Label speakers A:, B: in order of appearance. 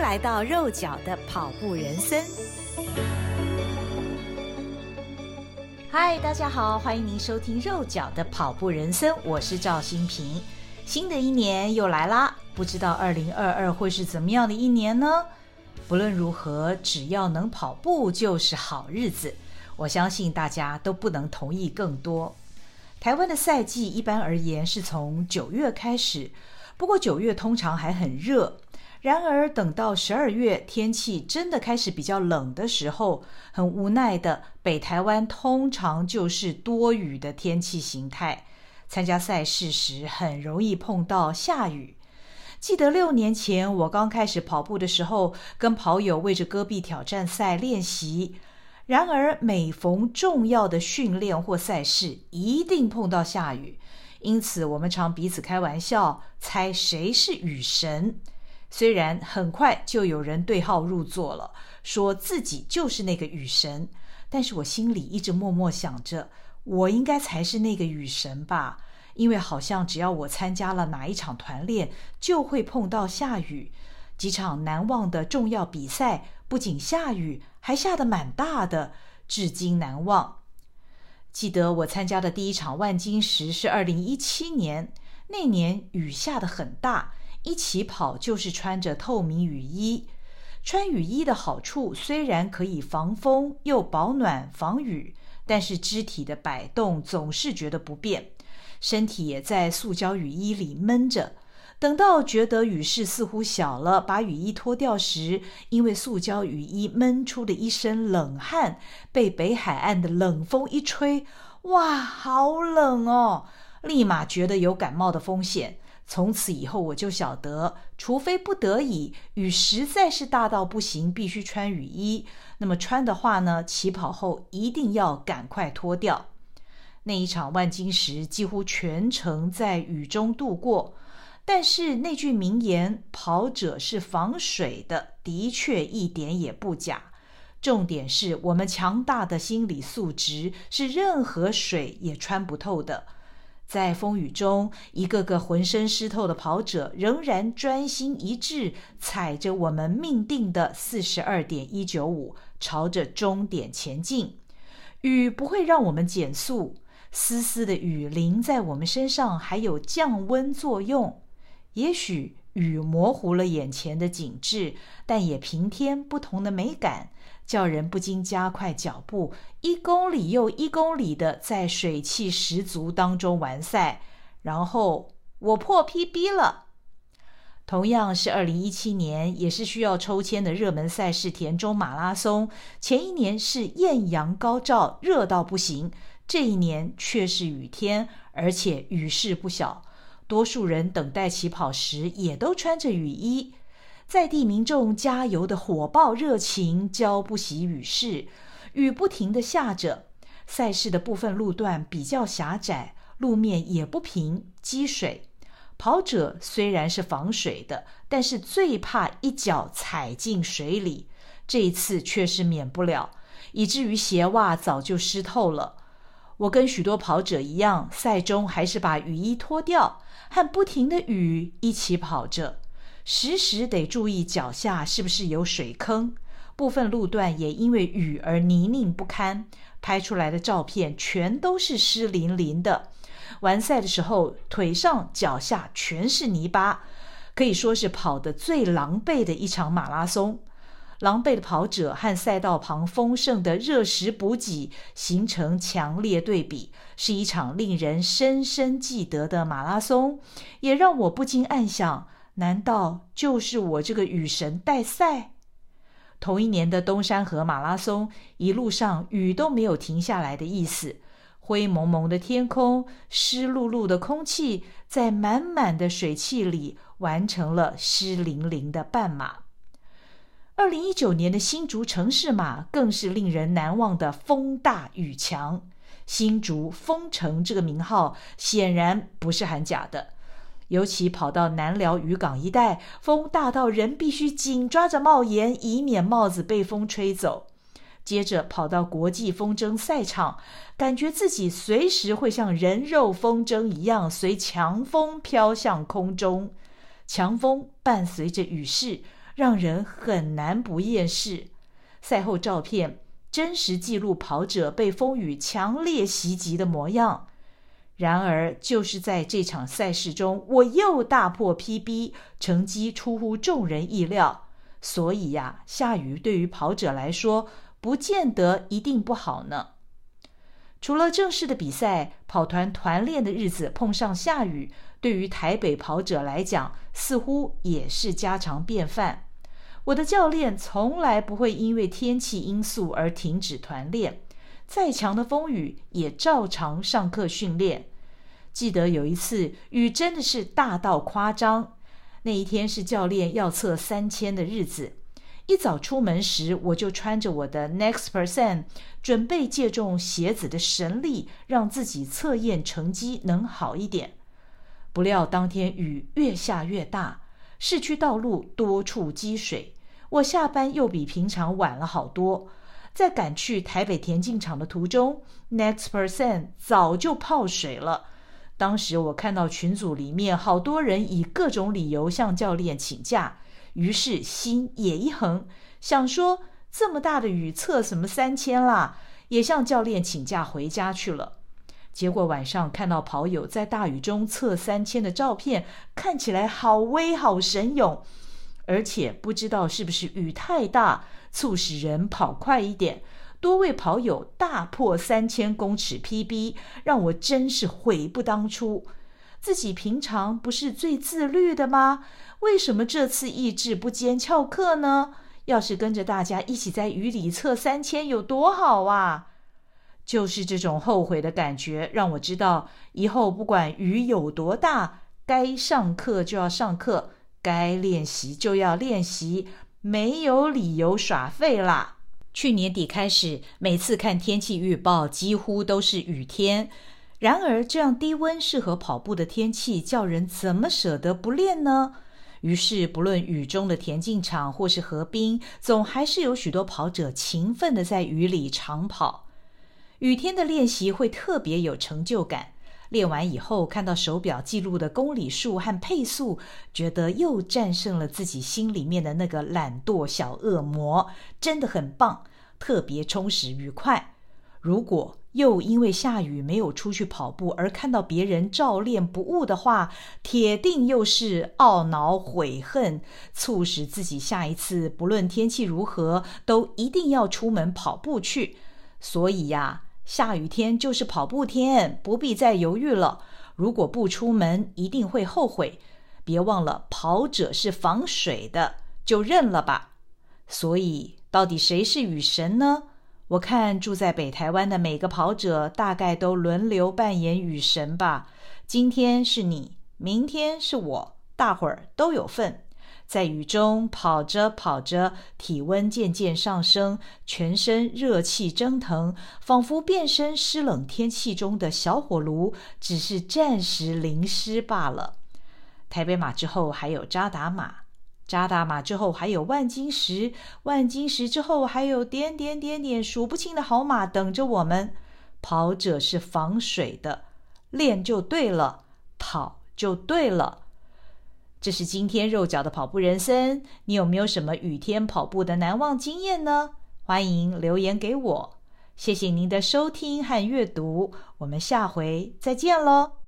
A: 来到肉脚的跑步人生。嗨，大家好，欢迎您收听肉脚的跑步人生，我是赵新平。新的一年又来啦，不知道二零二二会是怎么样的一年呢？不论如何，只要能跑步就是好日子。我相信大家都不能同意更多。台湾的赛季一般而言是从九月开始，不过九月通常还很热。然而等到十二月，天气真的开始比较冷的时候，很无奈的，北台湾通常就是多雨的天气形态。参加赛事时很容易碰到下雨。记得六年前我刚开始跑步的时候，跟跑友为着戈壁挑战赛练习。然而，每逢重要的训练或赛事，一定碰到下雨，因此我们常彼此开玩笑，猜谁是雨神。虽然很快就有人对号入座了，说自己就是那个雨神，但是我心里一直默默想着，我应该才是那个雨神吧，因为好像只要我参加了哪一场团练，就会碰到下雨。几场难忘的重要比赛，不仅下雨。还下得蛮大的，至今难忘。记得我参加的第一场万金石是二零一七年，那年雨下得很大，一起跑就是穿着透明雨衣。穿雨衣的好处虽然可以防风又保暖防雨，但是肢体的摆动总是觉得不便，身体也在塑胶雨衣里闷着。等到觉得雨势似乎小了，把雨衣脱掉时，因为塑胶雨衣闷出的一身冷汗，被北海岸的冷风一吹，哇，好冷哦！立马觉得有感冒的风险。从此以后，我就晓得，除非不得已，雨实在是大到不行，必须穿雨衣。那么穿的话呢，起跑后一定要赶快脱掉。那一场万金石，几乎全程在雨中度过。但是那句名言“跑者是防水的”的确一点也不假。重点是我们强大的心理素质是任何水也穿不透的。在风雨中，一个个浑身湿透的跑者仍然专心一致，踩着我们命定的四十二点一九五，朝着终点前进。雨不会让我们减速，丝丝的雨淋在我们身上，还有降温作用。也许雨模糊了眼前的景致，但也平添不同的美感，叫人不禁加快脚步，一公里又一公里的在水汽十足当中完赛。然后我破 PB 了。同样是二零一七年，也是需要抽签的热门赛事——田中马拉松。前一年是艳阳高照，热到不行；这一年却是雨天，而且雨势不小。多数人等待起跑时也都穿着雨衣，在地民众加油的火爆热情浇不熄雨势，雨不停地下着。赛事的部分路段比较狭窄，路面也不平，积水。跑者虽然是防水的，但是最怕一脚踩进水里，这一次却是免不了，以至于鞋袜早就湿透了。我跟许多跑者一样，赛中还是把雨衣脱掉，和不停的雨一起跑着，时时得注意脚下是不是有水坑。部分路段也因为雨而泥泞不堪，拍出来的照片全都是湿淋淋的。完赛的时候，腿上脚下全是泥巴，可以说是跑得最狼狈的一场马拉松。狼狈的跑者和赛道旁丰盛的热食补给形成强烈对比，是一场令人深深记得的马拉松，也让我不禁暗想：难道就是我这个雨神带赛？同一年的东山河马拉松，一路上雨都没有停下来的意思，灰蒙蒙的天空，湿漉漉的空气，在满满的水汽里完成了湿淋淋的半马。二零一九年的新竹城市马更是令人难忘的风大雨强，新竹风城这个名号显然不是喊假的。尤其跑到南寮渔港一带，风大到人必须紧抓着帽檐，以免帽子被风吹走。接着跑到国际风筝赛场，感觉自己随时会像人肉风筝一样随强风飘向空中，强风伴随着雨势。让人很难不厌世。赛后照片真实记录跑者被风雨强烈袭击的模样。然而，就是在这场赛事中，我又大破 PB，成绩出乎众人意料。所以呀，下雨对于跑者来说，不见得一定不好呢。除了正式的比赛，跑团团练的日子碰上下雨，对于台北跑者来讲，似乎也是家常便饭。我的教练从来不会因为天气因素而停止团练，再强的风雨也照常上课训练。记得有一次雨真的是大到夸张，那一天是教练要测三千的日子。一早出门时，我就穿着我的 Next Percent，准备借重鞋子的神力，让自己测验成绩能好一点。不料当天雨越下越大，市区道路多处积水，我下班又比平常晚了好多。在赶去台北田径场的途中，Next Percent 早就泡水了。当时我看到群组里面好多人以各种理由向教练请假。于是心也一横，想说这么大的雨测什么三千啦，也向教练请假回家去了。结果晚上看到跑友在大雨中测三千的照片，看起来好威好神勇，而且不知道是不是雨太大，促使人跑快一点，多位跑友大破三千公尺 PB，让我真是悔不当初。自己平常不是最自律的吗？为什么这次意志不坚翘课呢？要是跟着大家一起在雨里测三千，有多好啊！就是这种后悔的感觉，让我知道以后不管雨有多大，该上课就要上课，该练习就要练习，没有理由耍废啦。去年底开始，每次看天气预报，几乎都是雨天。然而，这样低温适合跑步的天气，叫人怎么舍得不练呢？于是，不论雨中的田径场或是河滨，总还是有许多跑者勤奋地在雨里长跑。雨天的练习会特别有成就感，练完以后看到手表记录的公里数和配速，觉得又战胜了自己心里面的那个懒惰小恶魔，真的很棒，特别充实愉快。如果又因为下雨没有出去跑步而看到别人照练不误的话，铁定又是懊恼悔恨，促使自己下一次不论天气如何都一定要出门跑步去。所以呀，下雨天就是跑步天，不必再犹豫了。如果不出门，一定会后悔。别忘了，跑者是防水的，就认了吧。所以，到底谁是雨神呢？我看住在北台湾的每个跑者，大概都轮流扮演雨神吧。今天是你，明天是我，大伙儿都有份。在雨中跑着跑着，体温渐渐上升，全身热气蒸腾，仿佛变身湿冷天气中的小火炉，只是暂时淋湿罢了。台北马之后还有扎达马。扎达马之后还有万金石，万金石之后还有点点点点数不清的好马等着我们。跑者是防水的，练就对了，跑就对了。这是今天肉脚的跑步人生，你有没有什么雨天跑步的难忘经验呢？欢迎留言给我。谢谢您的收听和阅读，我们下回再见喽。